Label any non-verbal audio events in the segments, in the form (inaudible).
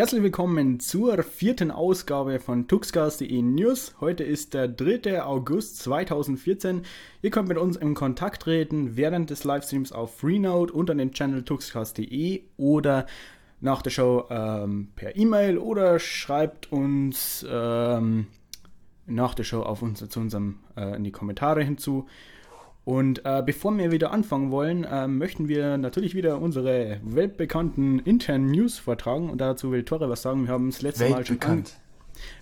Herzlich willkommen zur vierten Ausgabe von tuxcast.de News. Heute ist der 3. August 2014. Ihr könnt mit uns in Kontakt treten während des Livestreams auf Freenode unter dem Channel tuxcast.de oder nach der Show ähm, per E-Mail oder schreibt uns ähm, nach der Show auf uns, zu unserem äh, in die Kommentare hinzu. Und äh, bevor wir wieder anfangen wollen, äh, möchten wir natürlich wieder unsere weltbekannten internen News vortragen. Und dazu will Torre was sagen. Wir haben es letztes Mal schon. An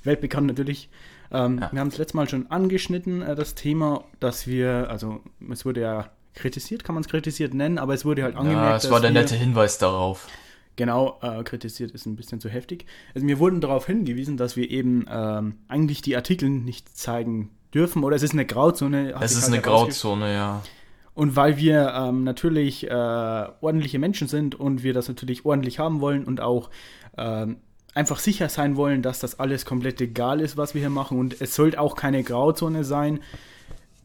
weltbekannt natürlich. Ähm, ja. Wir haben es letztes Mal schon angeschnitten, äh, das Thema, dass wir, also es wurde ja kritisiert, kann man es kritisiert nennen, aber es wurde halt angemerkt. Ja, es war der nette Hinweis darauf. Genau, äh, kritisiert ist ein bisschen zu heftig. Also wir wurden darauf hingewiesen, dass wir eben ähm, eigentlich die Artikel nicht zeigen dürfen oder es ist eine Grauzone. Es ist eine Grauzone, ja. Und weil wir ähm, natürlich äh, ordentliche Menschen sind und wir das natürlich ordentlich haben wollen und auch ähm, einfach sicher sein wollen, dass das alles komplett egal ist, was wir hier machen und es sollte auch keine Grauzone sein.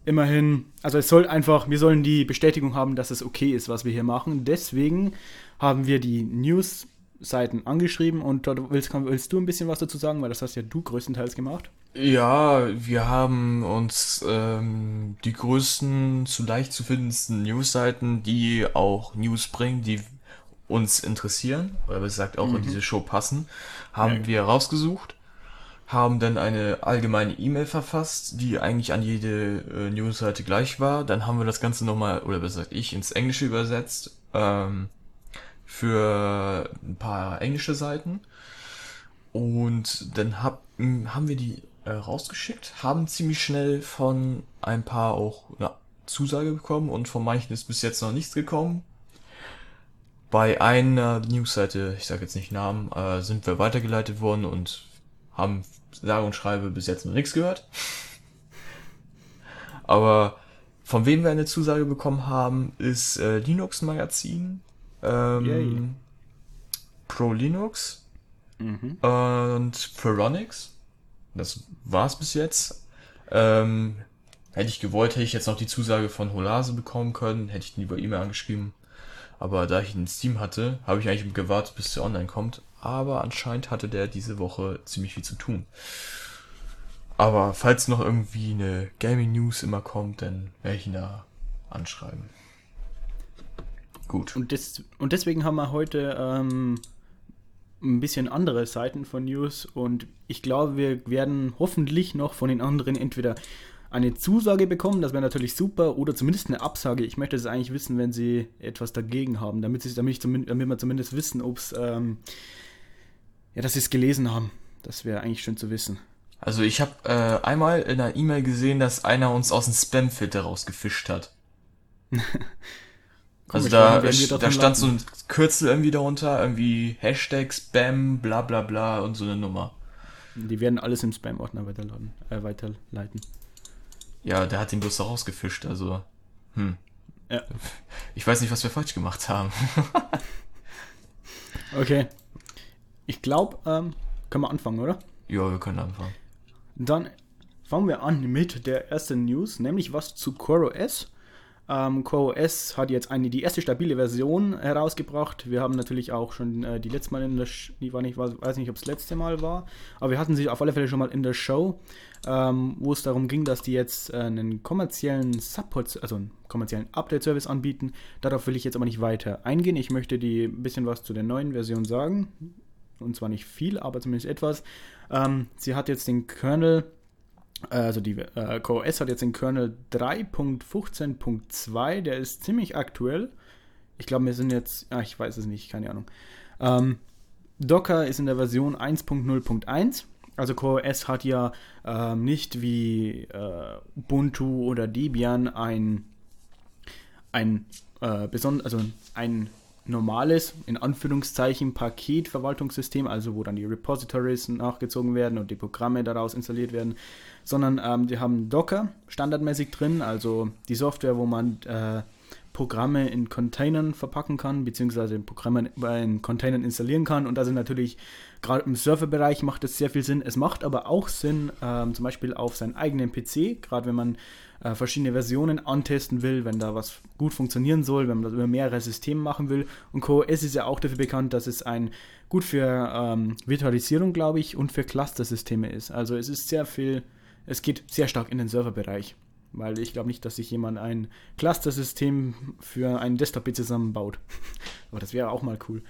Immerhin, also es soll einfach, wir sollen die Bestätigung haben, dass es okay ist, was wir hier machen. Deswegen haben wir die News Seiten angeschrieben und dort willst, willst du ein bisschen was dazu sagen, weil das hast ja du größtenteils gemacht. Ja, wir haben uns ähm, die größten, zu leicht zu findendsten Newsseiten, die auch News bringen, die uns interessieren, oder wie gesagt auch mhm. in diese Show passen, haben ja. wir rausgesucht, haben dann eine allgemeine E-Mail verfasst, die eigentlich an jede äh, Newsseite gleich war. Dann haben wir das Ganze nochmal, oder besser gesagt ich, ins Englische übersetzt. Ähm, für ein paar englische Seiten. Und dann hab, hm, haben wir die äh, rausgeschickt, haben ziemlich schnell von ein paar auch eine Zusage bekommen und von manchen ist bis jetzt noch nichts gekommen. Bei einer Newsseite, ich sage jetzt nicht Namen, äh, sind wir weitergeleitet worden und haben sage und schreibe bis jetzt noch nichts gehört. (laughs) Aber von wem wir eine Zusage bekommen haben, ist äh, Linux Magazin ähm, Pro Linux mhm. und Phoronix. Das war's bis jetzt. Ähm, hätte ich gewollt, hätte ich jetzt noch die Zusage von Holase bekommen können, hätte ich den über E-Mail angeschrieben. Aber da ich ihn in Steam hatte, habe ich eigentlich gewartet, bis der online kommt. Aber anscheinend hatte der diese Woche ziemlich viel zu tun. Aber falls noch irgendwie eine Gaming News immer kommt, dann werde ich ihn da anschreiben. Gut. Und, des, und deswegen haben wir heute ähm, ein bisschen andere Seiten von News und ich glaube, wir werden hoffentlich noch von den anderen entweder eine Zusage bekommen, das wäre natürlich super, oder zumindest eine Absage. Ich möchte es eigentlich wissen, wenn sie etwas dagegen haben, damit, sie, damit, ich, damit wir zumindest wissen, ob es, ähm, ja, dass sie es gelesen haben. Das wäre eigentlich schön zu wissen. Also ich habe äh, einmal in einer E-Mail gesehen, dass einer uns aus dem Spam-Filter rausgefischt hat. (laughs) Also da, da stand so ein Kürzel irgendwie darunter, irgendwie Hashtag Spam, bla bla bla und so eine Nummer. Die werden alles im Spam-Ordner weiterladen, äh, weiterleiten. Ja, der hat den bloß da rausgefischt, also. Hm. Ja. (laughs) Ich weiß nicht, was wir falsch gemacht haben. (laughs) okay. Ich glaube, ähm, können wir anfangen, oder? Ja, wir können anfangen. Dann fangen wir an mit der ersten News, nämlich was zu CoreOS. Ähm, CoreOS hat jetzt eine, die erste stabile Version herausgebracht. Wir haben natürlich auch schon äh, die letzte Mal in der, Sh die war nicht, weiß nicht, ob es letzte Mal war, aber wir hatten sie auf alle Fälle schon mal in der Show, ähm, wo es darum ging, dass die jetzt äh, einen kommerziellen Support, also einen kommerziellen Update-Service anbieten. Darauf will ich jetzt aber nicht weiter eingehen. Ich möchte die ein bisschen was zu der neuen Version sagen. Und zwar nicht viel, aber zumindest etwas. Ähm, sie hat jetzt den Kernel also die äh, CoreOS hat jetzt den Kernel 3.15.2, der ist ziemlich aktuell. Ich glaube, wir sind jetzt, ah, ich weiß es nicht, keine Ahnung. Ähm, Docker ist in der Version 1.0.1. Also CoreOS hat ja ähm, nicht wie äh, Ubuntu oder Debian ein, ein äh, besond also ein normales, in Anführungszeichen, Paketverwaltungssystem, also wo dann die Repositories nachgezogen werden und die Programme daraus installiert werden, sondern ähm, die haben Docker standardmäßig drin, also die Software, wo man äh, Programme in Containern verpacken kann, beziehungsweise Programme in Containern installieren kann. Und also natürlich gerade im Serverbereich macht es sehr viel Sinn. Es macht aber auch Sinn, ähm, zum Beispiel auf seinen eigenen PC, gerade wenn man äh, verschiedene Versionen antesten will, wenn da was gut funktionieren soll, wenn man das über mehrere Systeme machen will. Und CoreOS ist ja auch dafür bekannt, dass es ein gut für ähm, Virtualisierung, glaube ich, und für Cluster-Systeme ist. Also es ist sehr viel, es geht sehr stark in den Serverbereich weil ich glaube nicht, dass sich jemand ein Cluster-System für einen Desktop-PC zusammenbaut. (laughs) Aber das wäre auch mal cool.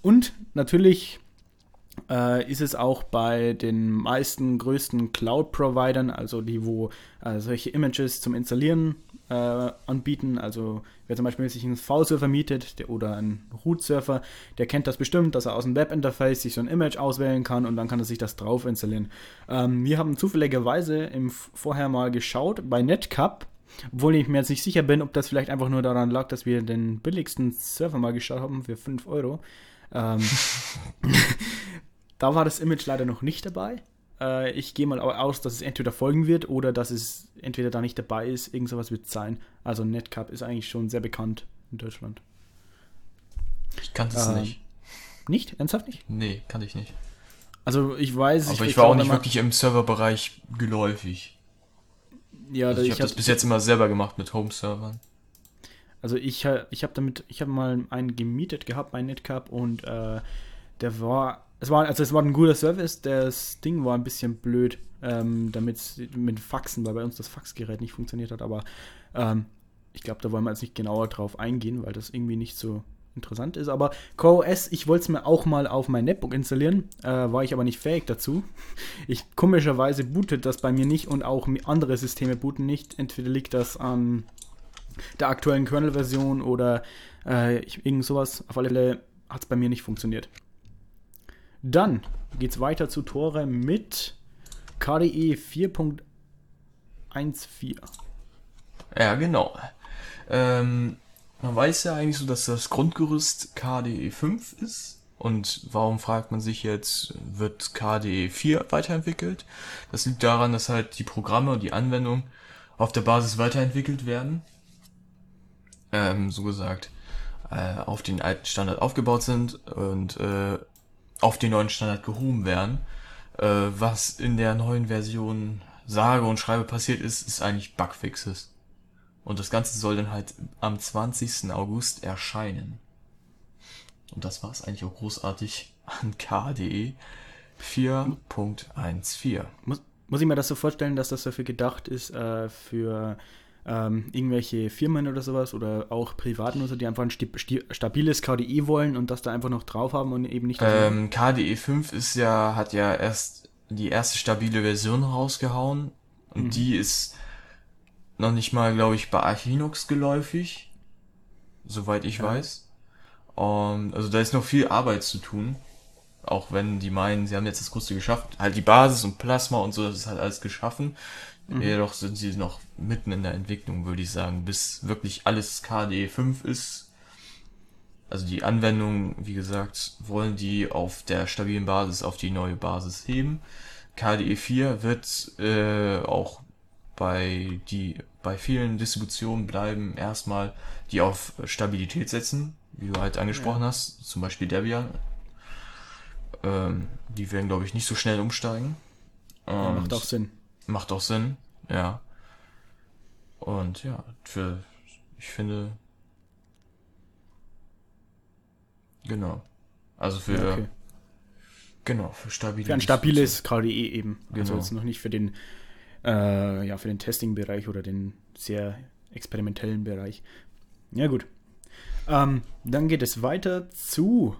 Und natürlich äh, ist es auch bei den meisten größten Cloud-Providern, also die, wo äh, solche Images zum Installieren äh, anbieten. Also wer zum Beispiel sich einen V-Surfer mietet der, oder einen Root-Surfer, der kennt das bestimmt, dass er aus dem Web-Interface sich so ein Image auswählen kann und dann kann er sich das drauf installieren. Ähm, wir haben zufälligerweise im vorher mal geschaut bei Netcup, obwohl ich mir jetzt nicht sicher bin, ob das vielleicht einfach nur daran lag, dass wir den billigsten Server mal geschaut haben für 5 Euro. Ähm, (laughs) da war das Image leider noch nicht dabei. Äh, ich gehe mal aus, dass es entweder folgen wird oder dass es entweder da nicht dabei ist. Irgend sowas wird es sein. Also Netcup ist eigentlich schon sehr bekannt in Deutschland. Ich kannte es ähm, nicht. Nicht? Ernsthaft nicht? Nee, kannte ich nicht. Also ich weiß. Aber ich, ich war auch nicht wirklich im Serverbereich geläufig. Ja, also ich, ich habe das bis jetzt immer selber gemacht mit Home-Servern. Also ich, ich habe damit, ich habe mal einen gemietet gehabt bei Netcup und äh, der war es war, also es war ein guter Service, das Ding war ein bisschen blöd, ähm, damit mit Faxen, weil bei uns das Faxgerät nicht funktioniert hat, aber ähm, ich glaube, da wollen wir jetzt nicht genauer drauf eingehen, weil das irgendwie nicht so interessant ist. Aber CoreOS, ich wollte es mir auch mal auf mein Netbook installieren, äh, war ich aber nicht fähig dazu. Ich komischerweise bootet das bei mir nicht und auch andere Systeme booten nicht. Entweder liegt das an der aktuellen Kernel-Version oder äh, irgend sowas. Auf alle Fälle hat es bei mir nicht funktioniert. Dann geht es weiter zu Tore mit KDE 4.14. Ja, genau. Ähm, man weiß ja eigentlich so, dass das Grundgerüst KDE 5 ist. Und warum fragt man sich jetzt, wird KDE 4 weiterentwickelt? Das liegt daran, dass halt die Programme und die Anwendungen auf der Basis weiterentwickelt werden. Ähm, so gesagt, äh, auf den alten Standard aufgebaut sind und äh, auf den neuen Standard gehoben werden. Äh, was in der neuen Version sage und schreibe passiert ist, ist eigentlich Bugfixes. Und das Ganze soll dann halt am 20. August erscheinen. Und das war es eigentlich auch großartig an KDE 4.14. Muss, muss ich mir das so vorstellen, dass das dafür gedacht ist, äh, für ähm, irgendwelche Firmen oder sowas oder auch Privatnutzer, die einfach ein stabiles KDE wollen und das da einfach noch drauf haben und eben nicht. Ähm, KDE 5 ist ja, hat ja erst die erste stabile Version rausgehauen und mhm. die ist noch nicht mal, glaube ich, bei Archinux geläufig, soweit ich ja. weiß. Um, ähm, also da ist noch viel Arbeit zu tun. Auch wenn die meinen, sie haben jetzt das Größte geschafft. Halt die Basis und Plasma und so, das ist halt alles geschaffen. Mhm. Jedoch sind sie noch mitten in der Entwicklung, würde ich sagen, bis wirklich alles KDE 5 ist. Also die Anwendung, wie gesagt, wollen die auf der stabilen Basis auf die neue Basis heben. KDE 4 wird äh, auch bei die bei vielen Distributionen bleiben erstmal, die auf Stabilität setzen, wie du halt angesprochen ja. hast, zum Beispiel Debian. Ähm, die werden, glaube ich, nicht so schnell umsteigen. Ja, macht auch Sinn. Macht auch Sinn, ja. Und ja, für, ich finde, genau. Also für, okay. genau, für stabile. Für ein stabiles KDE eben. Also genau. Also jetzt noch nicht für den, äh, ja, für den Testing-Bereich oder den sehr experimentellen Bereich. Ja, gut. Ähm, dann geht es weiter zu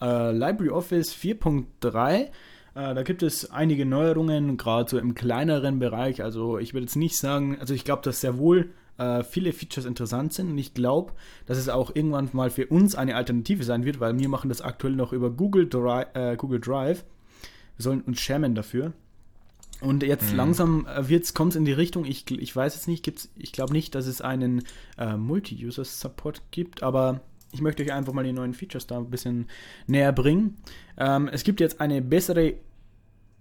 äh, LibreOffice 4.3. Äh, da gibt es einige Neuerungen, gerade so im kleineren Bereich. Also ich würde jetzt nicht sagen, also ich glaube, dass sehr wohl äh, viele Features interessant sind und ich glaube, dass es auch irgendwann mal für uns eine Alternative sein wird, weil wir machen das aktuell noch über Google, Dri äh, Google Drive. Wir sollen uns schämen dafür. Und jetzt mhm. langsam äh, kommt es in die Richtung, ich, ich weiß jetzt nicht, gibt's, ich glaube nicht, dass es einen äh, Multi-User-Support gibt, aber ich möchte euch einfach mal die neuen Features da ein bisschen näher bringen. Ähm, es gibt jetzt eine bessere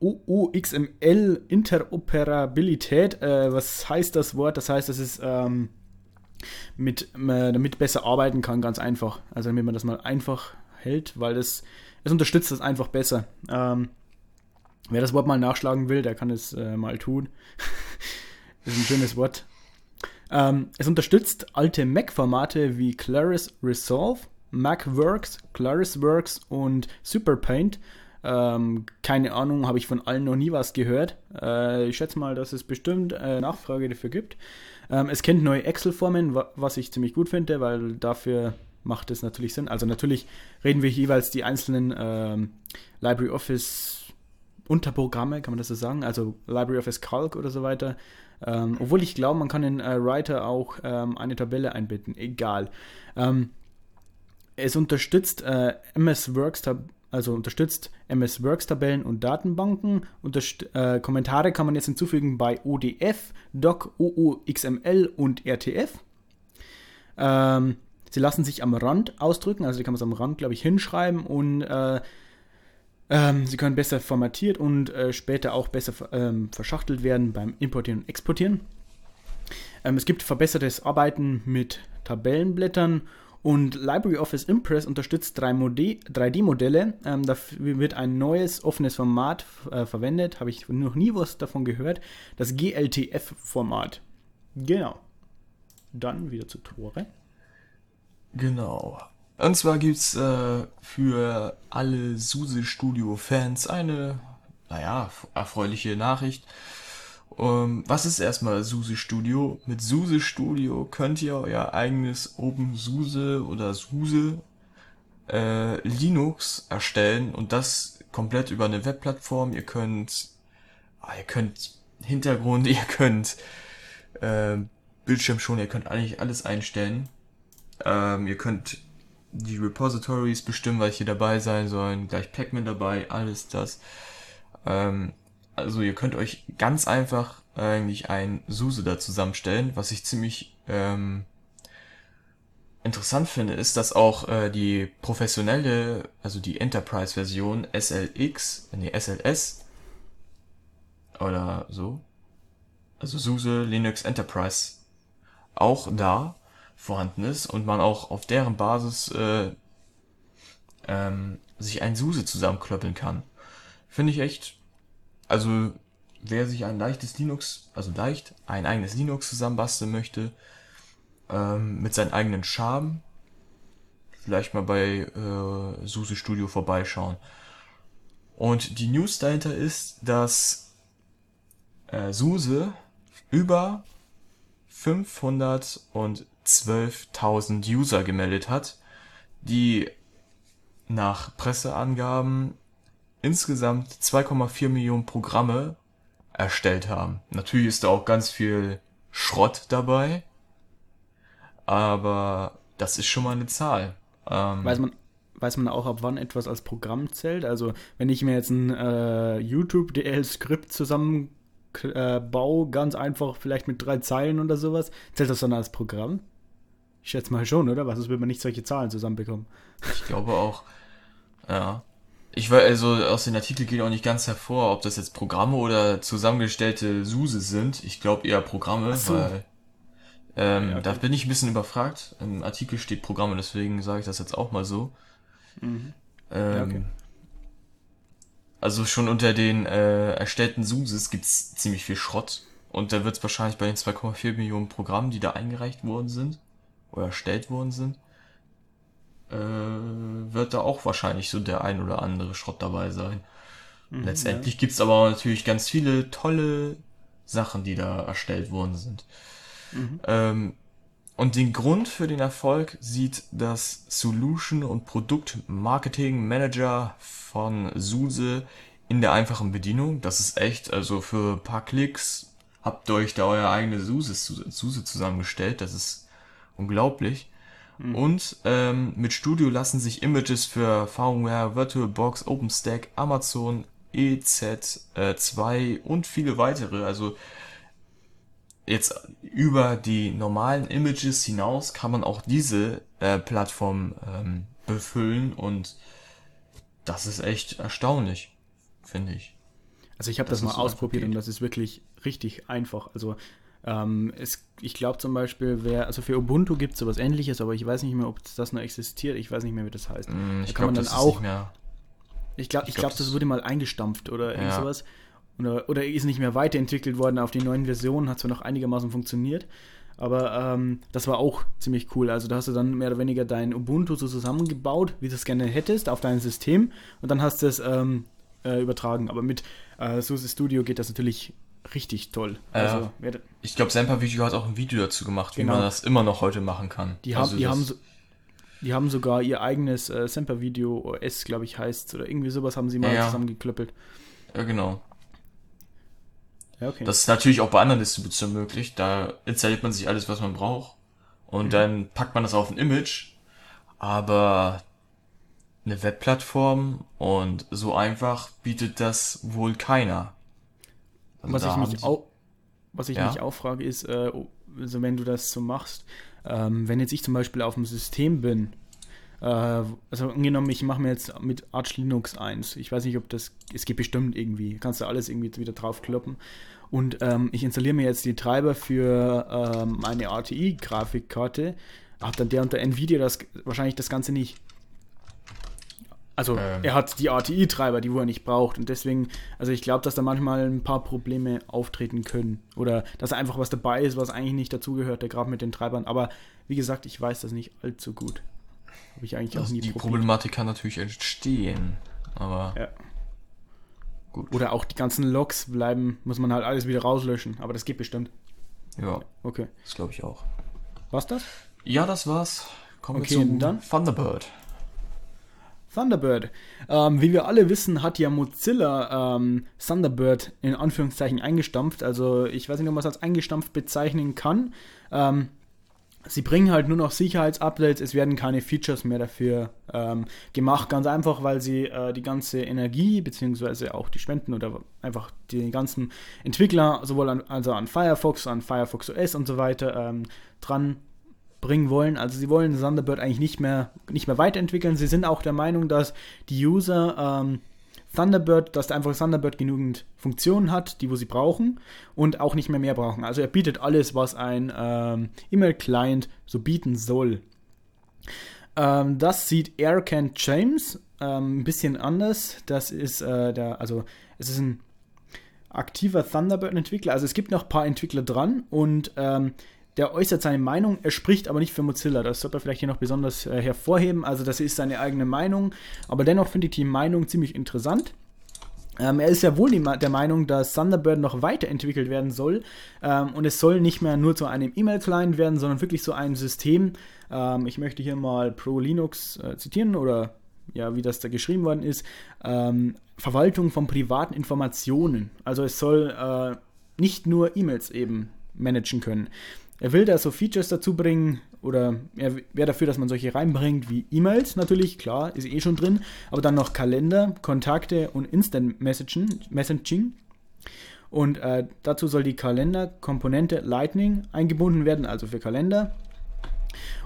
UXML-Interoperabilität. Äh, was heißt das Wort? Das heißt, es ist ähm, mit, äh, damit besser arbeiten kann, ganz einfach. Also damit man das mal einfach hält, weil es, es unterstützt das einfach besser. Ähm, wer das Wort mal nachschlagen will, der kann es äh, mal tun. das (laughs) ist ein schönes Wort. Ähm, es unterstützt alte Mac-Formate wie Claris Resolve, MacWorks, ClarisWorks und SuperPaint. Ähm, keine Ahnung, habe ich von allen noch nie was gehört. Äh, ich schätze mal, dass es bestimmt äh, Nachfrage dafür gibt. Ähm, es kennt neue Excel-Formen, wa was ich ziemlich gut finde, weil dafür macht es natürlich Sinn. Also natürlich reden wir jeweils die einzelnen ähm, LibreOffice Unterprogramme, kann man das so sagen? Also LibreOffice Calc oder so weiter. Ähm, obwohl ich glaube, man kann in äh, Writer auch ähm, eine Tabelle einbinden. Egal. Ähm, es unterstützt äh, MS Works, also unterstützt MS Works Tabellen und Datenbanken. Unterst äh, Kommentare kann man jetzt hinzufügen bei ODF, Doc, OOXML und RTF. Ähm, sie lassen sich am Rand ausdrücken, also die kann man am Rand, glaube ich, hinschreiben und äh, ähm, sie können besser formatiert und äh, später auch besser ähm, verschachtelt werden beim Importieren und Exportieren. Ähm, es gibt verbessertes Arbeiten mit Tabellenblättern und LibreOffice Impress unterstützt 3D-Modelle. Ähm, dafür wird ein neues offenes Format äh, verwendet. Habe ich noch nie was davon gehört. Das GLTF-Format. Genau. Dann wieder zu Tore. Genau. Und zwar gibt's äh, für alle SUSE Studio Fans eine, naja, erfreuliche Nachricht. Um, was ist erstmal SUSE Studio? Mit SUSE Studio könnt ihr euer eigenes OpenSUSE oder SUSE äh, Linux erstellen und das komplett über eine Webplattform. Ihr könnt, ah, ihr könnt Hintergrund, (laughs) ihr könnt äh, Bildschirm schon, ihr könnt eigentlich alles einstellen. Ähm, ihr könnt die Repositories bestimmen, welche dabei sein sollen, gleich Pacman dabei, alles das. Ähm, also ihr könnt euch ganz einfach eigentlich ein SUSE da zusammenstellen, was ich ziemlich ähm, interessant finde, ist, dass auch äh, die professionelle, also die Enterprise-Version SLX, nee, SLS oder so, also SUSE Linux Enterprise auch da vorhanden ist und man auch auf deren Basis äh, ähm, sich ein SUSE zusammenklöppeln kann. Finde ich echt, also wer sich ein leichtes Linux, also leicht, ein eigenes Linux zusammenbasteln möchte, ähm, mit seinem eigenen Charme, vielleicht mal bei äh, SUSE Studio vorbeischauen. Und die News dahinter ist, dass äh, SUSE über 500 und 12.000 User gemeldet hat, die nach Presseangaben insgesamt 2,4 Millionen Programme erstellt haben. Natürlich ist da auch ganz viel Schrott dabei, aber das ist schon mal eine Zahl. Ähm, weiß, man, weiß man auch, ab wann etwas als Programm zählt? Also, wenn ich mir jetzt ein äh, YouTube-DL-Skript zusammen äh, ganz einfach, vielleicht mit drei Zeilen oder sowas, zählt das dann als Programm? Ich schätze mal schon, oder? Was ist, wenn man nicht solche Zahlen zusammenbekommen? Ich glaube auch. Ja. Ich weiß, also aus den Artikeln geht auch nicht ganz hervor, ob das jetzt Programme oder zusammengestellte SUSE sind. Ich glaube eher Programme, so. weil ähm, ja, okay. da bin ich ein bisschen überfragt. Im Artikel steht Programme, deswegen sage ich das jetzt auch mal so. Mhm. Ähm, ja, okay. Also schon unter den äh, erstellten SUSEs gibt's ziemlich viel Schrott. Und da wird es wahrscheinlich bei den 2,4 Millionen Programmen, die da eingereicht worden sind, oder erstellt worden sind, äh, wird da auch wahrscheinlich so der ein oder andere Schrott dabei sein. Mhm, Letztendlich ja. gibt's aber natürlich ganz viele tolle Sachen, die da erstellt worden sind. Mhm. Ähm, und den Grund für den Erfolg sieht das Solution- und Produkt-Marketing-Manager von SUSE in der einfachen Bedienung. Das ist echt, also für ein paar Klicks habt ihr euch da euer eigenes SUSE, SUSE zusammengestellt. Das ist unglaublich. Mhm. Und ähm, mit Studio lassen sich Images für VMware, VirtualBox, OpenStack, Amazon, EZ2 äh, und viele weitere, also jetzt über die normalen Images hinaus kann man auch diese äh, Plattform ähm, befüllen und das ist echt erstaunlich, finde ich. Also ich habe das, das, mal ausprobiert und das ist wirklich richtig einfach. Also Ähm, es, ich glaube zum Beispiel, wer, also für Ubuntu gibt es sowas ähnliches, aber ich weiß nicht mehr, ob das noch existiert. Ich weiß nicht mehr, wie das heißt. Mm, ich da glaube, das auch. ist nicht mehr. Ich glaube, ich glaub, glaub, das wurde mal eingestampft oder irgend Ja. sowas. Oder, oder ist nicht mehr weiterentwickelt worden auf die neuen Versionen, hat zwar noch einigermaßen funktioniert, aber ähm, das war auch ziemlich cool. Also da hast du dann mehr oder weniger dein Ubuntu so zusammengebaut, wie du es gerne hättest, auf dein System und dann hast du es ähm, äh, übertragen. Aber mit äh, SUSE Studio geht das natürlich richtig toll. Ja. Also, Ich glaube, Semper Video hat auch ein Video dazu gemacht, wie Genau. man das immer noch heute machen kann. die, haben, Also die, haben so, die haben sogar ihr eigenes äh, Semper-Video OS, glaube ich, heißt oder irgendwie sowas haben sie mal ja. zusammengeklöppelt. Ja, genau. Ja, okay. Das ist natürlich auch bei anderen Distributionen möglich. Da installiert man sich alles, was man braucht. Und Mhm. dann packt man das auf ein Image. Aber eine Webplattform und so einfach bietet das wohl keiner. Also was ich mich auch, was ich Ja. mich auch frage, ist, äh, also wenn du das so machst, ähm, wenn jetzt ich zum Beispiel auf dem System bin, äh, also angenommen, ich mache mir jetzt mit Arch Linux 1, ich weiß nicht, ob das, es geht bestimmt irgendwie, kannst du alles irgendwie wieder draufkloppen und ähm, ich installiere mir jetzt die Treiber für ähm, meine RTI-Grafikkarte, hat dann der unter Nvidia das wahrscheinlich das Ganze nicht. Also Ähm. er hat die RTI-Treiber, die wo er nicht braucht und deswegen, also ich glaube, dass da manchmal ein paar Probleme auftreten können oder dass einfach was dabei ist, was eigentlich nicht dazugehört, der gerade mit den Treibern. Aber wie gesagt, ich weiß das nicht allzu gut. Habe ich eigentlich auch Also nie die probiert. Problematik kann natürlich entstehen. Aber Ja. gut. Oder auch die ganzen Logs bleiben, muss man halt alles wieder rauslöschen. Aber das geht bestimmt. Ja, Okay. das glaube ich auch. Was das? Ja, das war's. Kommen Okay, wir zu dann? Thunderbird. Thunderbird. Ähm, wie wir alle wissen, hat ja Mozilla ähm, Thunderbird in Anführungszeichen eingestampft. Also ich weiß nicht, ob man es als eingestampft bezeichnen kann. Ähm, sie bringen halt nur noch Sicherheitsupdates. Es werden keine Features mehr dafür ähm, gemacht. Ganz einfach, weil sie äh, die ganze Energie beziehungsweise auch die Spenden oder einfach die ganzen Entwickler sowohl an, also an Firefox, an Firefox OS und so weiter ähm, dran bringen wollen. Also sie wollen Thunderbird eigentlich nicht mehr, nicht mehr weiterentwickeln. Sie sind auch der Meinung, dass die User ähm, Thunderbird, dass einfach Thunderbird genügend Funktionen hat, die wo sie brauchen und auch nicht mehr mehr brauchen. Also er bietet alles, was ein ähm, E-Mail-Client so bieten soll. Ähm, das sieht Aircan James ähm, ein bisschen anders. Das ist äh, der, also es ist ein aktiver Thunderbird-Entwickler. Also es gibt noch ein paar Entwickler dran und ähm, der äußert seine Meinung, er spricht aber nicht für Mozilla. Das sollte er vielleicht hier noch besonders äh, hervorheben. Also das ist seine eigene Meinung, aber dennoch finde ich die Meinung ziemlich interessant. Ähm, er ist ja wohl die, der Meinung, dass Thunderbird noch weiterentwickelt werden soll ähm, und es soll nicht mehr nur zu einem E-Mail-Client werden, sondern wirklich so ein System. Ähm, ich möchte hier mal Pro Linux äh, zitieren oder ja, wie das da geschrieben worden ist. Ähm, Verwaltung von privaten Informationen. Also es soll äh, nicht nur E-Mails eben managen können. Er will da so Features dazu bringen oder er wäre dafür, dass man solche reinbringt wie E-Mails natürlich, klar, ist eh schon drin, aber dann noch Kalender, Kontakte und Instant Messaging. Und äh, dazu soll die Kalenderkomponente Lightning eingebunden werden, also für Kalender.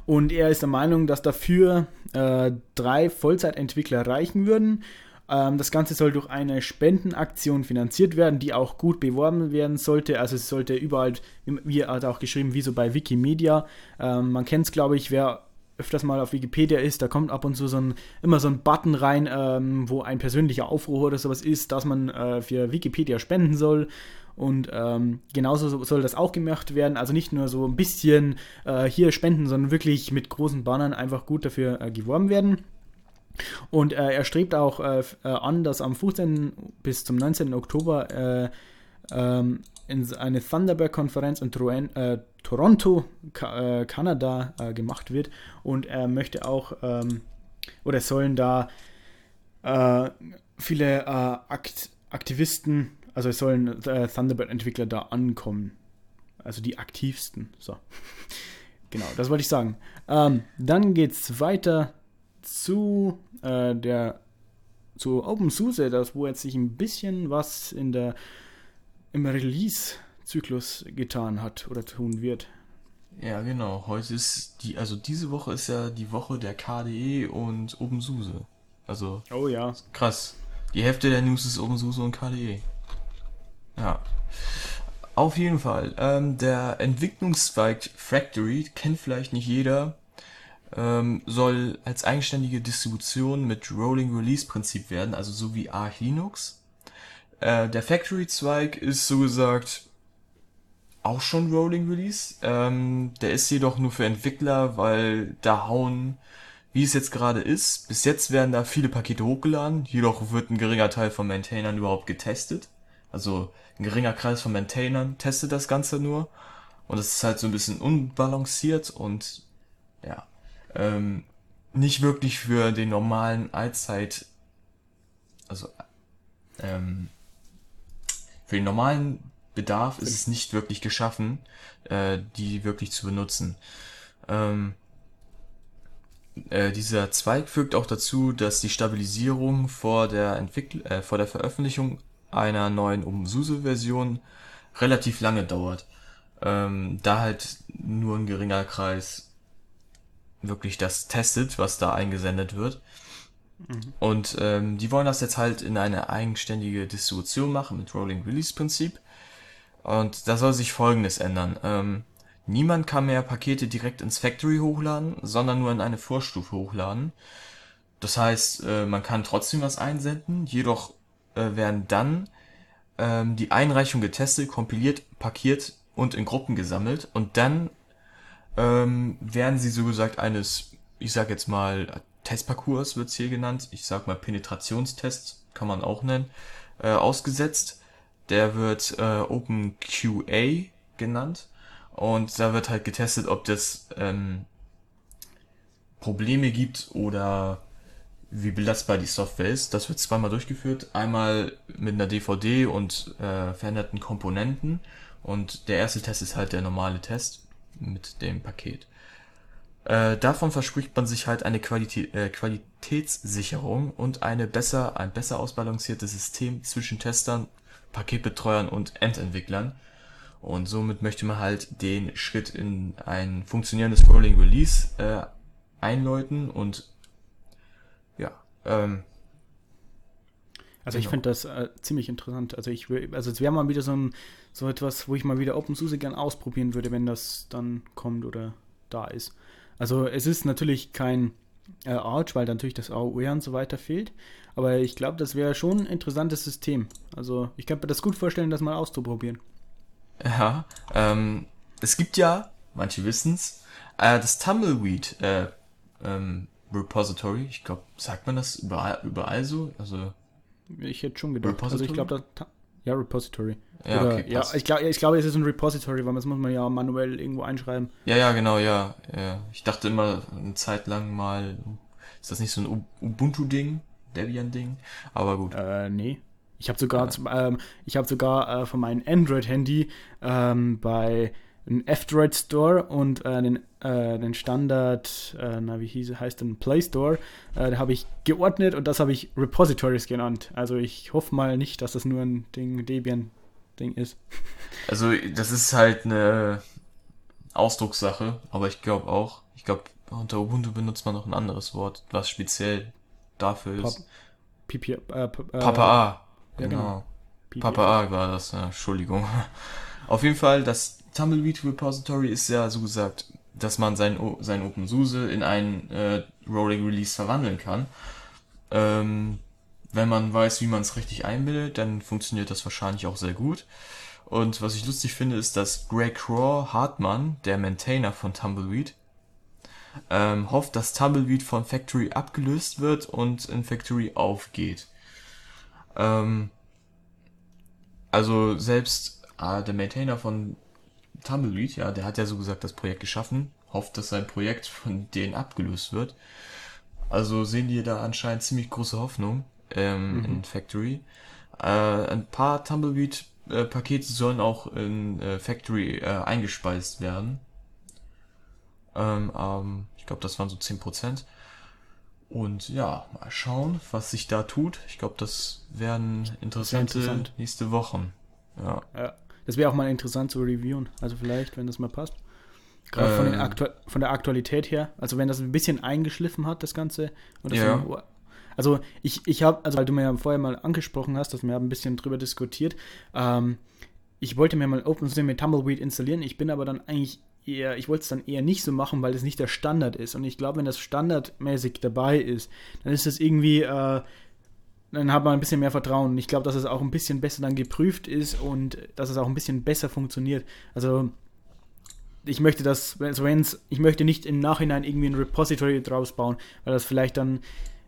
Und er ist der Meinung, dass dafür äh, drei Vollzeitentwickler reichen würden. Ähm, das Ganze soll durch eine Spendenaktion finanziert werden, die auch gut beworben werden sollte. Also es sollte überall, wie hat auch geschrieben, wie so bei Wikimedia. Ähm, man kennt es, glaube ich, wer öfters mal auf Wikipedia ist, da kommt ab und zu so ein, immer so ein Button rein, ähm, wo ein persönlicher Aufruf oder sowas ist, dass man äh, für Wikipedia spenden soll. Und ähm, genauso so- soll das auch gemacht werden. Also nicht nur so ein bisschen äh, hier spenden, sondern wirklich mit großen Bannern einfach gut dafür äh, geworben werden. Und äh, er strebt auch äh, äh, an, dass am 15. bis zum 19. Oktober äh, ähm, in eine Thunderbird-Konferenz in Troen, äh, Toronto, Ka Kanada, gemacht wird. Und er möchte auch, ähm, oder es sollen da viele Akt Aktivisten, also es sollen Thunderbird-Entwickler da ankommen. Also die aktivsten. So. (laughs) genau, das wollte ich sagen. Ähm, dann geht's weiter zu äh, der zu OpenSUSE, das wo jetzt sich ein bisschen was in der im Release-Zyklus getan hat oder tun wird. Ja, genau. Heute ist die, also diese Woche ist ja die Woche der KDE und OpenSUSE. Also Oh ja. krass. Die Hälfte der News ist OpenSUSE und KDE. Ja. Auf jeden Fall. Ähm, der Entwicklungszweig Factory kennt vielleicht nicht jeder. Ähm, soll als eigenständige Distribution mit Rolling Release Prinzip werden, also so wie Arch Linux. Äh, der Factory Zweig ist so gesagt auch schon Rolling Release. Ähm, der ist jedoch nur für Entwickler, weil da hauen, wie es jetzt gerade ist, bis jetzt werden da viele Pakete hochgeladen, jedoch wird ein geringer Teil von Maintainern überhaupt getestet. Also ein geringer Kreis von Maintainern testet das Ganze nur. Und es ist halt so ein bisschen unbalanciert und ja, ähm, nicht wirklich für den normalen Allzeit, also ähm, für den normalen Bedarf ist es nicht wirklich geschaffen, äh, die wirklich zu benutzen. Ähm, äh, dieser Zweig fügt auch dazu, dass die Stabilisierung vor der Entwickl äh, vor der Veröffentlichung einer neuen OpenSUSE-Version relativ lange dauert, ähm, da halt nur ein geringer Kreis wirklich das testet, was da eingesendet wird. Mhm. Und ähm, die wollen das jetzt halt in eine eigenständige Distribution machen mit Rolling Release Prinzip. Und da soll sich folgendes ändern. Ähm, niemand kann mehr Pakete direkt ins Factory hochladen, sondern nur in eine Vorstufe hochladen. Das heißt, äh, man kann trotzdem was einsenden, jedoch äh, werden dann ähm, die Einreichung getestet, kompiliert, parkiert und in Gruppen gesammelt und dann ähm, werden sie so gesagt eines, ich sag jetzt mal, Testparcours wird's hier genannt, ich sag mal Penetrationstest kann man auch nennen, äh, ausgesetzt der wird äh, OpenQA genannt. Und da wird halt getestet, ob das ähm, Probleme gibt oder wie belastbar die Software ist. Das wird zweimal durchgeführt. Einmal mit einer DVD und äh, veränderten Komponenten. Und der erste Test ist halt der normale Test mit dem Paket. Äh, davon verspricht man sich halt eine Qualität, äh, Qualitätssicherung und eine besser, ein besser ausbalanciertes System zwischen Testern Paketbetreuern und Endentwicklern. Und somit möchte man halt den Schritt in ein funktionierendes Rolling Release äh, einläuten und ja, ähm, also ich genau. finde das äh, ziemlich interessant. Also ich will, also es wäre mal wieder so ein so etwas, wo ich mal wieder OpenSUSE gern ausprobieren würde, wenn das dann kommt oder da ist. Also es ist natürlich kein äh, Arch, weil natürlich das AOE und so weiter fehlt. Aber ich glaube, das wäre schon ein interessantes System. Also ich kann mir das gut vorstellen, das mal auszuprobieren. Ja, ähm, es gibt ja, manche wissen's, äh, das Tumbleweed äh, ähm, Repository. Ich glaube, sagt man das überall, überall so? Also ich hätte schon gedacht. Repository? Also ich glaube, ja, Repository. Ja, Oder, okay, ja ich, glaub, ich glaube, es ist ein Repository, weil das muss man ja manuell irgendwo einschreiben. Ja, ja, genau, ja. ja. Ich dachte immer eine Zeit lang mal, ist das nicht so ein Ubuntu-Ding, Debian-Ding? Aber gut. Äh, nee. Ich habe sogar, ja. ähm, ich habe sogar äh, von meinem Android-Handy ähm, bei einem F-Droid Store und äh, den, äh, den Standard, äh, na wie hieß, heißt denn Play Store, äh, da habe ich geordnet und das habe ich Repositories genannt. Also ich hoffe mal nicht, dass das nur ein Ding Debian Ding ist. Also, das ist halt eine Ausdruckssache, aber ich glaube auch, ich glaube, unter Ubuntu benutzt man noch ein anderes Wort, was speziell dafür ist. Pipi, äh, äh, Papa A. Genau. genau. Papa A war das, ja, Entschuldigung. (laughs) Auf jeden Fall, das Tumbleweed Repository ist ja so gesagt, dass man sein, sein OpenSUSE in einen äh, Rolling Release verwandeln kann. Ähm, wenn man weiß, wie man es richtig einbildet, dann funktioniert das wahrscheinlich auch sehr gut. Und was ich lustig finde, ist, dass Greg Craw Hartmann, der Maintainer von Tumbleweed, ähm, hofft, dass Tumbleweed von Factory abgelöst wird und in Factory aufgeht. Ähm, also selbst äh, der Maintainer von Tumbleweed, ja, der hat ja so gesagt das Projekt geschaffen, hofft, dass sein Projekt von denen abgelöst wird. Also sehen die da anscheinend ziemlich große Hoffnung ähm, mhm. in Factory. Äh, ein paar Tumbleweed-Pakete sollen auch in äh, Factory äh, eingespeist werden. Ähm, ähm, ich glaube, das waren so 10%. Und ja, mal schauen, was sich da tut. Ich glaube, das werden interessante interessant. nächste Wochen. Ja. ja. Das wäre auch mal interessant zu reviewen. Also vielleicht, wenn das mal passt. Gerade von, ähm, von, der Aktualität her. Also wenn das ein bisschen eingeschliffen hat, das Ganze. Oder ja. so also ich, ich habe, also weil du mir ja vorher mal angesprochen hast, dass wir ein bisschen drüber diskutiert, ähm, ich wollte mir mal OpenSUSE mit Tumbleweed installieren, ich bin aber dann eigentlich eher, ich wollte es dann eher nicht so machen, weil es nicht der Standard ist. Und ich glaube, wenn das standardmäßig dabei ist, dann ist es irgendwie, äh, dann hat man ein bisschen mehr Vertrauen. Ich glaube, dass es auch ein bisschen besser dann geprüft ist und dass es auch ein bisschen besser funktioniert. Also ich möchte das, also wenn's, ich möchte nicht im Nachhinein irgendwie ein Repository draus bauen, weil das vielleicht dann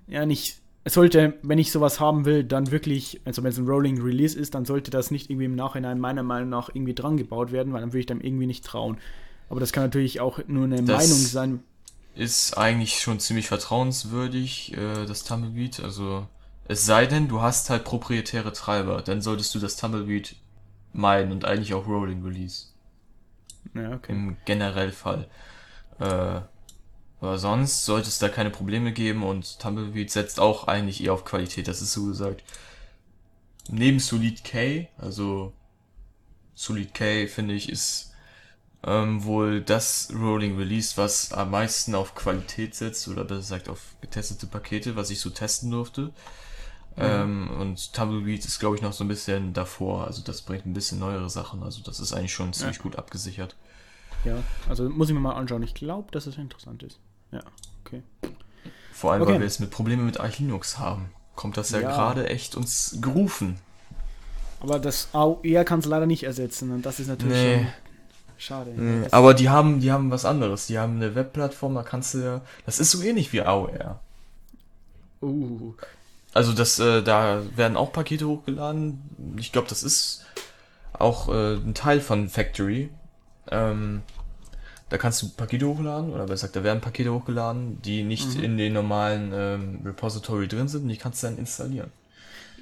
ja nicht. Es sollte, wenn ich sowas haben will, dann wirklich, also wenn es ein Rolling Release ist, dann sollte das nicht irgendwie im Nachhinein meiner Meinung nach irgendwie dran gebaut werden, weil dann würde ich dem irgendwie nicht trauen. Aber das kann natürlich auch nur eine das Meinung sein. Ist eigentlich schon ziemlich vertrauenswürdig, äh, das Tumbleweed. Also, es sei denn, du hast halt proprietäre Treiber, dann solltest du das Tumbleweed meiden und eigentlich auch Rolling Release. Ja, okay. Im Generellfall. Äh, aber sonst sollte es da keine Probleme geben und Tumbleweed setzt auch eigentlich eher auf Qualität, das ist so gesagt. Neben Solid K, also Solid K finde ich ist ähm, wohl das Rolling Release, was am meisten auf Qualität setzt oder besser gesagt auf getestete Pakete, was ich so testen durfte. Mhm. Ähm, und Tumbleweed ist glaube ich noch so ein bisschen davor, also das bringt ein bisschen neuere Sachen, also das ist eigentlich schon ziemlich ja. gut abgesichert. Ja, also muss ich mir mal anschauen. Ich glaube, dass es interessant ist. Ja, okay. Vor allem, okay. weil wir jetzt mit Problemen mit Arch Linux haben, kommt das ja, ja. gerade echt uns gerufen. Aber das AOR kann es leider nicht ersetzen und das ist natürlich nee. schade. Nee. Aber die haben, die haben was anderes. Die haben eine Webplattform, da kannst du ja. Das ist so ähnlich wie AOR. Uh. Also das, äh, da werden auch Pakete hochgeladen. Ich glaube, das ist auch äh, ein Teil von Factory. Ähm, da kannst du Pakete hochladen, oder besser gesagt, da werden Pakete hochgeladen, die nicht mhm. in den normalen ähm, Repository drin sind und die kannst du dann installieren.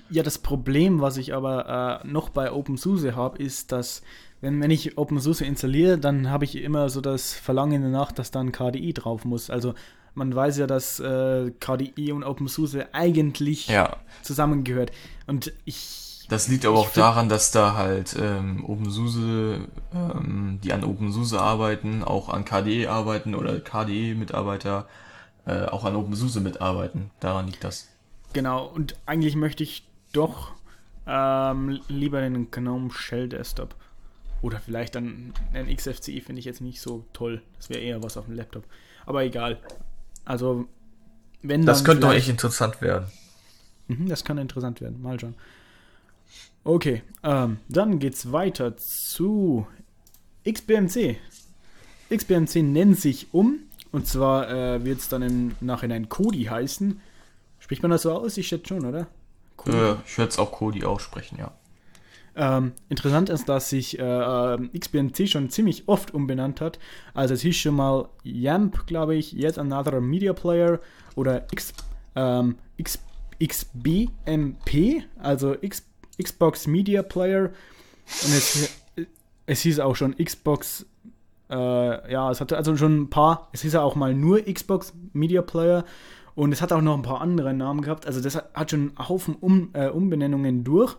Ja, das Problem, was ich aber äh, noch bei OpenSUSE habe, ist, dass wenn, wenn ich OpenSUSE installiere, dann habe ich immer so das Verlangen danach, dass dann KDE drauf muss. Also man weiß ja, dass äh, KDE und OpenSUSE eigentlich ja. zusammengehört. Und ich das liegt aber auch daran, dass da halt ähm, OpenSUSE, ähm, die an OpenSUSE arbeiten, auch an KDE arbeiten oder KDE-Mitarbeiter äh, auch an OpenSUSE mitarbeiten. Daran liegt das. Genau, und eigentlich möchte ich doch ähm, lieber den GNOME Shell Desktop. Oder vielleicht dann ein XFCE finde ich jetzt nicht so toll. Das wäre eher was auf dem Laptop. Aber egal. Also, wenn Das könnte doch echt interessant werden. Mhm, das kann interessant werden. Mal schauen. Okay, ähm, dann geht's weiter zu XBMC. XBMC nennt sich um und zwar äh, wird es dann im Nachhinein Kodi heißen. Spricht man das so aus? Ich schätze schon, oder? Äh, ich werde es auch Kodi aussprechen, ja. Ähm, interessant ist, dass sich äh, XBMC schon ziemlich oft umbenannt hat. Also es hieß schon mal YAMP, glaube ich, Yet Another Media Player oder X, ähm, X, XBMP, also XBMP Xbox Media Player und es, es hieß auch schon Xbox, äh, ja, es hatte also schon ein paar, es hieß ja auch mal nur Xbox Media Player und es hat auch noch ein paar andere Namen gehabt, also das hat schon einen Haufen um, äh, Umbenennungen durch.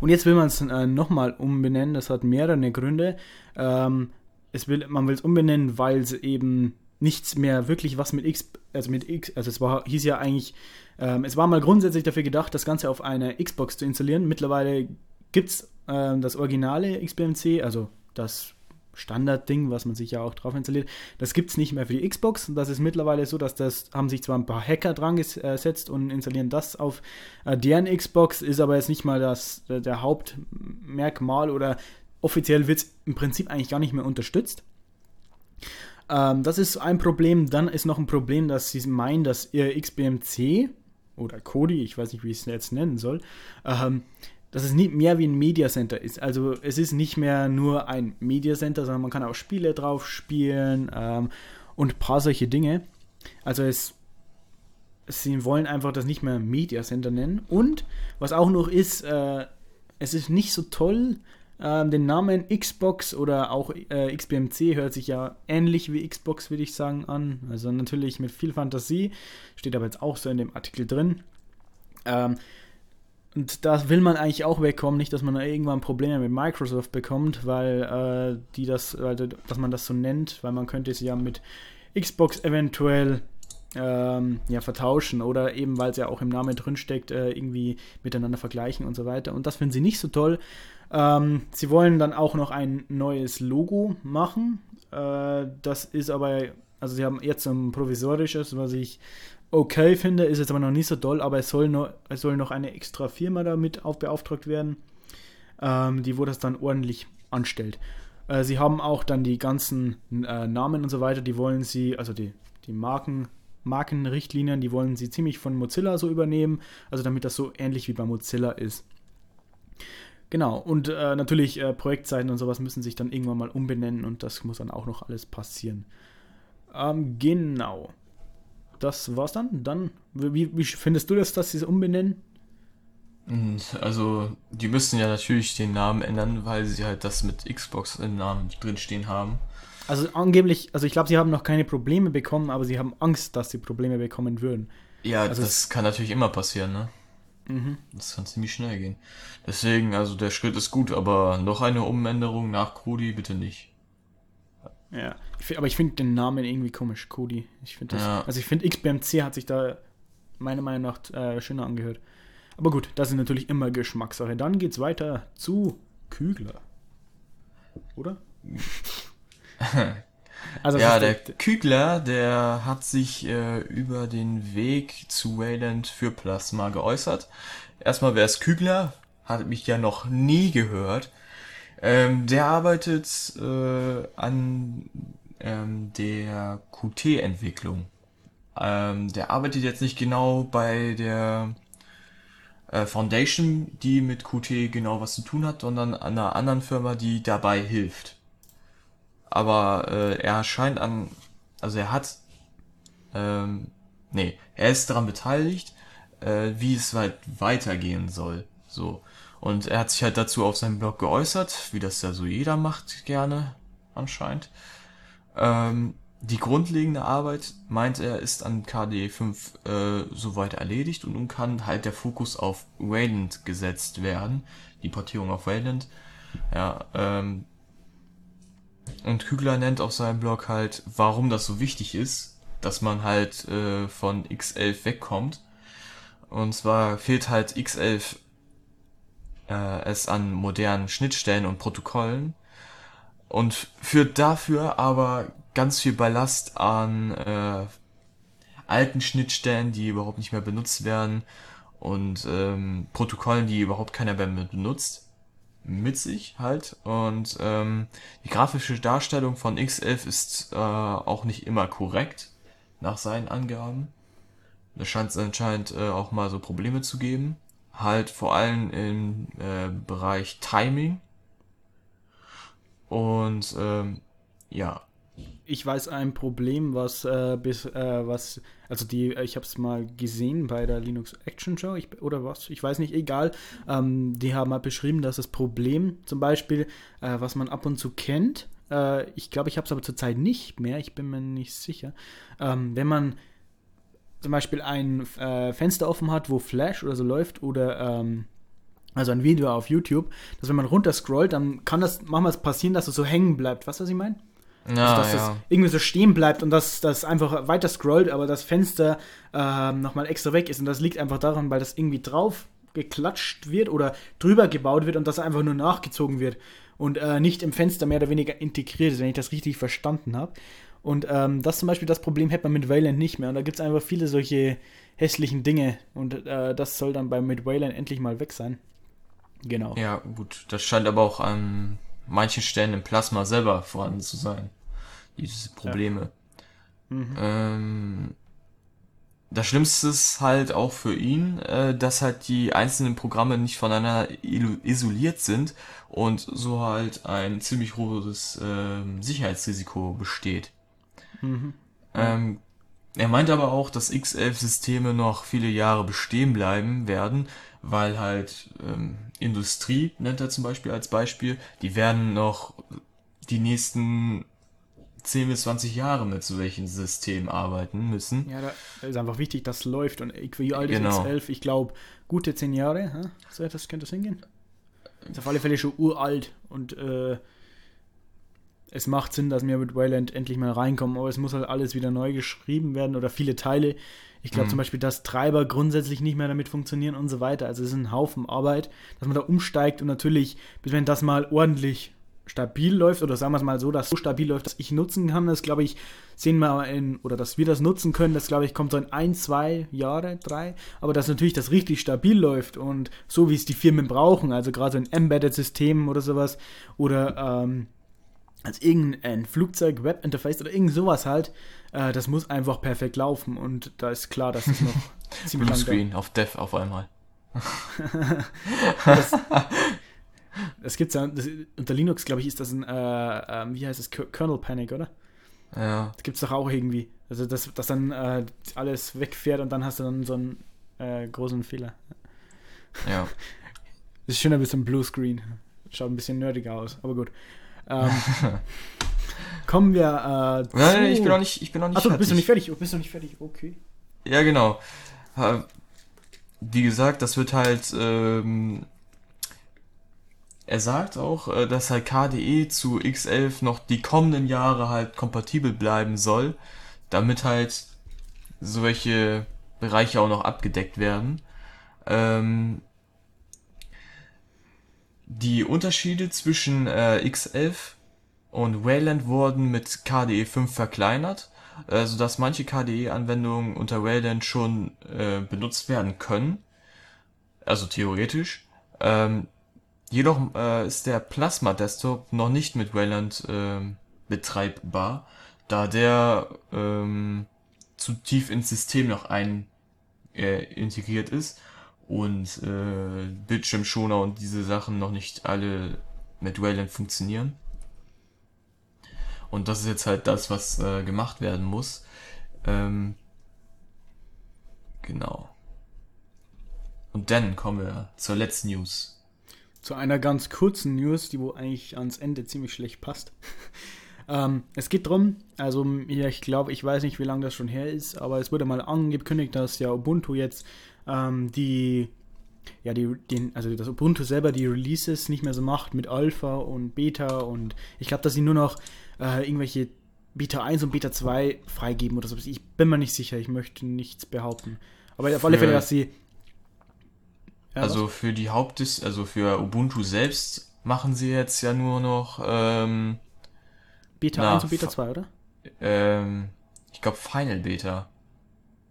Und jetzt will man es äh, nochmal umbenennen, das hat mehrere Gründe. Ähm, es will, man will es umbenennen, weil es eben nichts mehr wirklich was mit X, also mit X, also es war, hieß ja eigentlich ähm, es war mal grundsätzlich dafür gedacht, das Ganze auf einer Xbox zu installieren. Mittlerweile gibt es äh, das originale XBMC, also das Standardding, was man sich ja auch drauf installiert. Das gibt es nicht mehr für die Xbox. Das ist mittlerweile so, dass das haben sich zwar ein paar Hacker dran gesetzt und installieren das auf äh, deren Xbox, ist aber jetzt nicht mal das, der Hauptmerkmal oder offiziell wird es im Prinzip eigentlich gar nicht mehr unterstützt. Ähm, das ist ein Problem. Dann ist noch ein Problem, dass sie meinen, dass ihr XBMC oder Kodi, ich weiß nicht, wie ich es jetzt nennen soll, ähm, dass es nicht mehr wie ein Media Center ist. Also es ist nicht mehr nur ein Media Center, sondern man kann auch Spiele drauf spielen ähm, und ein paar solche Dinge. Also es, sie wollen einfach das nicht mehr Media Center nennen. Und was auch noch ist, äh, es ist nicht so toll, ähm, den Namen Xbox oder auch äh, XBMC hört sich ja ähnlich wie Xbox, würde ich sagen, an. Also natürlich mit viel Fantasie. Steht aber jetzt auch so in dem Artikel drin. Ähm, und da will man eigentlich auch wegkommen, nicht, dass man irgendwann Probleme mit Microsoft bekommt, weil äh, die das, also, dass man das so nennt, weil man könnte es ja mit Xbox eventuell ähm, ja, vertauschen oder eben, weil es ja auch im Namen drinsteckt, äh, irgendwie miteinander vergleichen und so weiter. Und das finden sie nicht so toll. Ähm, sie wollen dann auch noch ein neues Logo machen. Äh, das ist aber, also sie haben jetzt ein provisorisches, was ich okay finde, ist jetzt aber noch nicht so toll, aber es soll noch, es soll noch eine extra Firma damit auf beauftragt werden, ähm, die wo das dann ordentlich anstellt. Äh, sie haben auch dann die ganzen äh, Namen und so weiter, die wollen sie, also die, die Marken, Markenrichtlinien, die wollen sie ziemlich von Mozilla so übernehmen, also damit das so ähnlich wie bei Mozilla ist. Genau, und äh, natürlich äh, Projektseiten und sowas müssen sich dann irgendwann mal umbenennen und das muss dann auch noch alles passieren. Ähm, genau. Das war's dann. Dann, wie, wie findest du das, dass sie es umbenennen? Also, die müssen ja natürlich den Namen ändern, weil sie halt das mit Xbox im Namen drinstehen haben. Also angeblich, also ich glaube, sie haben noch keine Probleme bekommen, aber sie haben Angst, dass sie Probleme bekommen würden. Ja, also das kann natürlich immer passieren, ne? Mhm. Das kann ziemlich schnell gehen. Deswegen, also der Schritt ist gut, aber noch eine Umänderung nach Cody bitte nicht. Ja, ich, aber ich finde den Namen irgendwie komisch, Cody. Ich finde das, Ja. also ich finde XBMC hat sich da meiner Meinung nach äh, schöner angehört. Aber gut, das ist natürlich immer Geschmackssache. Dann geht's weiter zu Kügler. Oder? (laughs) also ja, der Kügler, der hat sich äh, über den Weg zu Wayland für Plasma geäußert. Erstmal, wer ist Kügler? Hat mich ja noch nie gehört. Ähm, der arbeitet äh, an ähm, der Qt-Entwicklung. Ähm, der arbeitet jetzt nicht genau bei der äh, Foundation, die mit Qt genau was zu tun hat, sondern an einer anderen Firma, die dabei hilft. Aber äh, er scheint an, also er hat, ähm, nee, er ist daran beteiligt, äh, wie es halt weitergehen soll. So. Und er hat sich halt dazu auf seinem Blog geäußert, wie das ja so jeder macht, gerne, anscheinend. Ähm, die grundlegende Arbeit, meint er, ist an KDE 5 äh, soweit erledigt und nun kann halt der Fokus auf Wayland gesetzt werden, die Portierung auf Wayland. Ja, ähm, und Kügler nennt auf seinem Blog halt, warum das so wichtig ist, dass man halt äh, von X11 wegkommt. Und zwar fehlt halt X11 äh, es an modernen Schnittstellen und Protokollen und führt dafür aber ganz viel Ballast an äh, alten Schnittstellen, die überhaupt nicht mehr benutzt werden und ähm, Protokollen, die überhaupt keiner mehr benutzt, mit sich halt. Und ähm, die grafische Darstellung von X11 ist äh, auch nicht immer korrekt nach seinen Angaben. Da scheint es anscheinend äh, auch mal so Probleme zu geben. Halt vor allem im äh, Bereich Timing. Und ähm, ja, ich weiß ein Problem, was äh, bis äh, was also die ich habe es mal gesehen bei der Linux Action Show ich, oder was ich weiß nicht egal ähm, die haben mal beschrieben dass das Problem zum Beispiel äh, was man ab und zu kennt äh, ich glaube ich habe es aber zurzeit nicht mehr ich bin mir nicht sicher ähm, wenn man zum Beispiel ein äh, Fenster offen hat wo Flash oder so läuft oder ähm, also ein Video auf YouTube, dass wenn man runter scrollt, dann kann das manchmal passieren, dass es so hängen bleibt. Du, was ich meine? Ja, also, dass ja. das irgendwie so stehen bleibt und dass das einfach weiter scrollt, aber das Fenster ähm, nochmal extra weg ist. Und das liegt einfach daran, weil das irgendwie drauf geklatscht wird oder drüber gebaut wird und das einfach nur nachgezogen wird und äh, nicht im Fenster mehr oder weniger integriert ist, wenn ich das richtig verstanden habe. Und ähm, das zum Beispiel, das Problem hätte man mit Wayland nicht mehr. Und da gibt es einfach viele solche hässlichen Dinge. Und äh, das soll dann bei mit Wayland endlich mal weg sein. Genau. Ja, gut. Das scheint aber auch an manchen Stellen im Plasma selber vorhanden zu sein. Diese Probleme. Mhm. Ähm, das Schlimmste ist halt auch für ihn, äh, dass halt die einzelnen Programme nicht voneinander isoliert sind und so halt ein ziemlich hohes ähm, Sicherheitsrisiko besteht. Mhm. Ähm, er meint aber auch, dass X11-Systeme noch viele Jahre bestehen bleiben werden, weil halt ähm, Industrie, nennt er zum Beispiel als Beispiel, die werden noch die nächsten 10 bis 20 Jahre mit solchen Systemen arbeiten müssen. Ja, da ist einfach wichtig, dass es läuft. Und wie alt ist Genau. X11? Ich glaube, gute zehn Jahre. hä? So, das könnte das hingehen. Ist auf alle Fälle schon uralt. Und äh, es macht Sinn, dass wir mit Wayland endlich mal reinkommen, aber es muss halt alles wieder neu geschrieben werden oder viele Teile. Ich glaube mhm. zum Beispiel, dass Treiber grundsätzlich nicht mehr damit funktionieren und so weiter. Also es ist ein Haufen Arbeit, dass man da umsteigt und natürlich, bis wenn das mal ordentlich stabil läuft, oder sagen wir es mal so, dass so stabil läuft, dass ich nutzen kann, das glaube ich, sehen wir in, oder dass wir das nutzen können, das glaube ich, kommt so in ein, zwei Jahre, drei, aber dass natürlich das richtig stabil läuft und so wie es die Firmen brauchen, also gerade so in Embedded-Systemen oder sowas, oder ähm, als irgendein Flugzeug, Webinterface oder irgend sowas halt, äh, das muss einfach perfekt laufen und da ist klar, dass es noch (laughs) ziemlich Blue Screen auf Dev auf einmal. (laughs) das, es gibt ja, das, unter Linux, glaube ich, ist das ein, äh, äh, wie heißt es, Kernel Panic, oder? Ja. Das gibt es doch auch irgendwie. Also, dass, dass dann äh, alles wegfährt und dann hast du dann so einen äh, großen Fehler. Ja. (laughs) Das ist schon ein bisschen Bluescreen. Schaut ein bisschen nerdiger aus, aber gut. Ähm, (laughs) kommen wir äh, zu... Nein, nein, ich bin noch nicht, ich bin noch nicht Achso, fertig. bist du nicht fertig? Oh, bist du nicht fertig? Okay. Ja, genau. Wie gesagt, das wird halt ähm, er sagt auch, äh, dass halt KDE zu X11 noch die kommenden Jahre halt kompatibel bleiben soll, damit halt solche Bereiche auch noch abgedeckt werden. Ähm, die Unterschiede zwischen äh, X11 und Wayland wurden mit KDE 5 verkleinert, äh, sodass manche KDE-Anwendungen unter Wayland schon äh, benutzt werden können. Also theoretisch. Ähm, Jedoch äh, ist der Plasma Desktop noch nicht mit Wayland äh, betreibbar, da der ähm, zu tief ins System noch ein äh, integriert ist und äh, Bildschirmschoner und diese Sachen noch nicht alle mit Wayland funktionieren. Und das ist jetzt halt das, was äh, gemacht werden muss. Ähm, genau. Und dann kommen wir zur letzten News zu einer ganz kurzen News, die wo eigentlich ans Ende ziemlich schlecht passt. (laughs) ähm, es geht darum, also ja, ich glaube, ich weiß nicht, wie lange das schon her ist, aber es wurde mal angekündigt, dass ja Ubuntu jetzt ähm, die, ja, die, den, also das Ubuntu selber die Releases nicht mehr so macht mit Alpha und Beta und ich glaube, dass sie nur noch äh, irgendwelche Beta 1 und Beta 2 freigeben oder so. Ich bin mir nicht sicher, ich möchte nichts behaupten. Aber auf alle Fälle, dass sie ja, also was? für die Hauptdis, also für Ubuntu selbst machen sie jetzt ja nur noch ähm, Beta na, 1 und Beta 2, oder? Ähm, ich glaube Final Beta.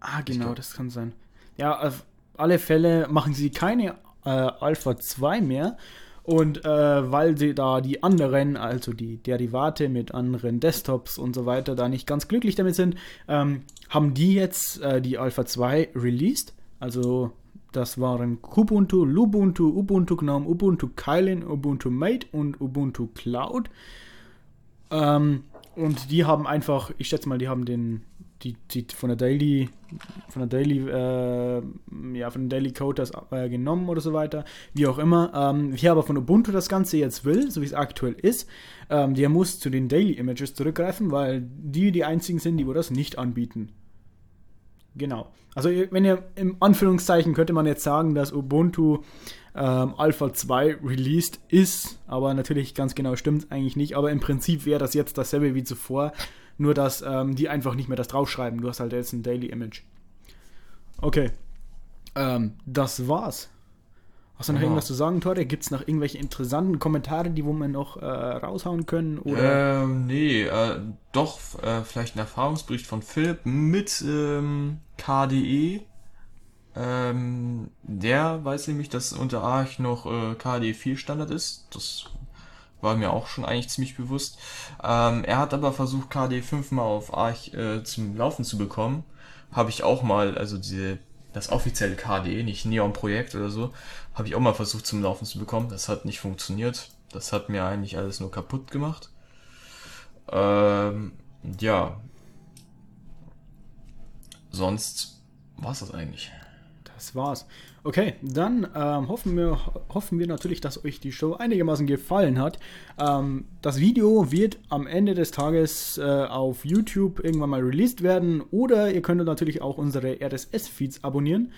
Ah, genau, das kann sein. Ja, auf alle Fälle machen sie keine äh, Alpha 2 mehr. Und äh, weil sie da die anderen, also die Derivate mit anderen Desktops und so weiter, da nicht ganz glücklich damit sind, ähm, haben die jetzt äh, die Alpha 2 released. Also das waren Kubuntu, Lubuntu, Ubuntu Gnome, Ubuntu Kylin, Ubuntu Mate und Ubuntu Cloud. Ähm, und die haben einfach, ich schätze mal, die haben den, die, die von der Daily, von der Daily, äh, ja, von Daily Code äh, genommen oder so weiter, wie auch immer. Ähm, wer aber von Ubuntu das Ganze jetzt will, so wie es aktuell ist, ähm, der muss zu den Daily Images zurückgreifen, weil die die einzigen sind, die wo das nicht anbieten. Genau. Also wenn ihr im Anführungszeichen könnte man jetzt sagen, dass Ubuntu ähm, Alpha 2 released ist, aber natürlich ganz genau stimmt eigentlich nicht. Aber im Prinzip wäre das jetzt dasselbe wie zuvor, nur dass ähm, die einfach nicht mehr das draufschreiben. Du hast halt jetzt ein Daily Image. Okay. Ähm, das war's. Hast du noch ja. irgendwas zu sagen, Tore? Gibt es noch irgendwelche interessanten Kommentare, die wo wir noch äh, raushauen können? Oder? Ähm, nee, äh, doch, äh, vielleicht ein Erfahrungsbericht von Philipp mit ähm, KDE. Ähm, der weiß nämlich, dass unter Arch noch äh, KDE 4 Standard ist. Das war mir auch schon eigentlich ziemlich bewusst. Ähm, er hat aber versucht, KDE 5 mal auf Arch äh, zum Laufen zu bekommen. Habe ich auch mal, also diese das offizielle KDE, nicht Neon-Projekt oder so, habe ich auch mal versucht zum Laufen zu bekommen. Das hat nicht funktioniert. Das hat mir eigentlich alles nur kaputt gemacht. Ähm, ja. Sonst war's das eigentlich. Das war's. Okay, dann ähm, hoffen, wir, hoffen wir natürlich, dass euch die Show einigermaßen gefallen hat. Ähm, das Video wird am Ende des Tages äh, auf YouTube irgendwann mal released werden oder ihr könnt natürlich auch unsere RSS-Feeds abonnieren.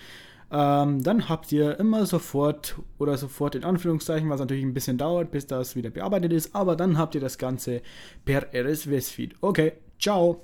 ähm, dann habt ihr immer sofort oder sofort in Anführungszeichen, was natürlich ein bisschen dauert, bis das wieder bearbeitet ist, aber dann habt ihr das Ganze per RSS-Feed. Okay, ciao!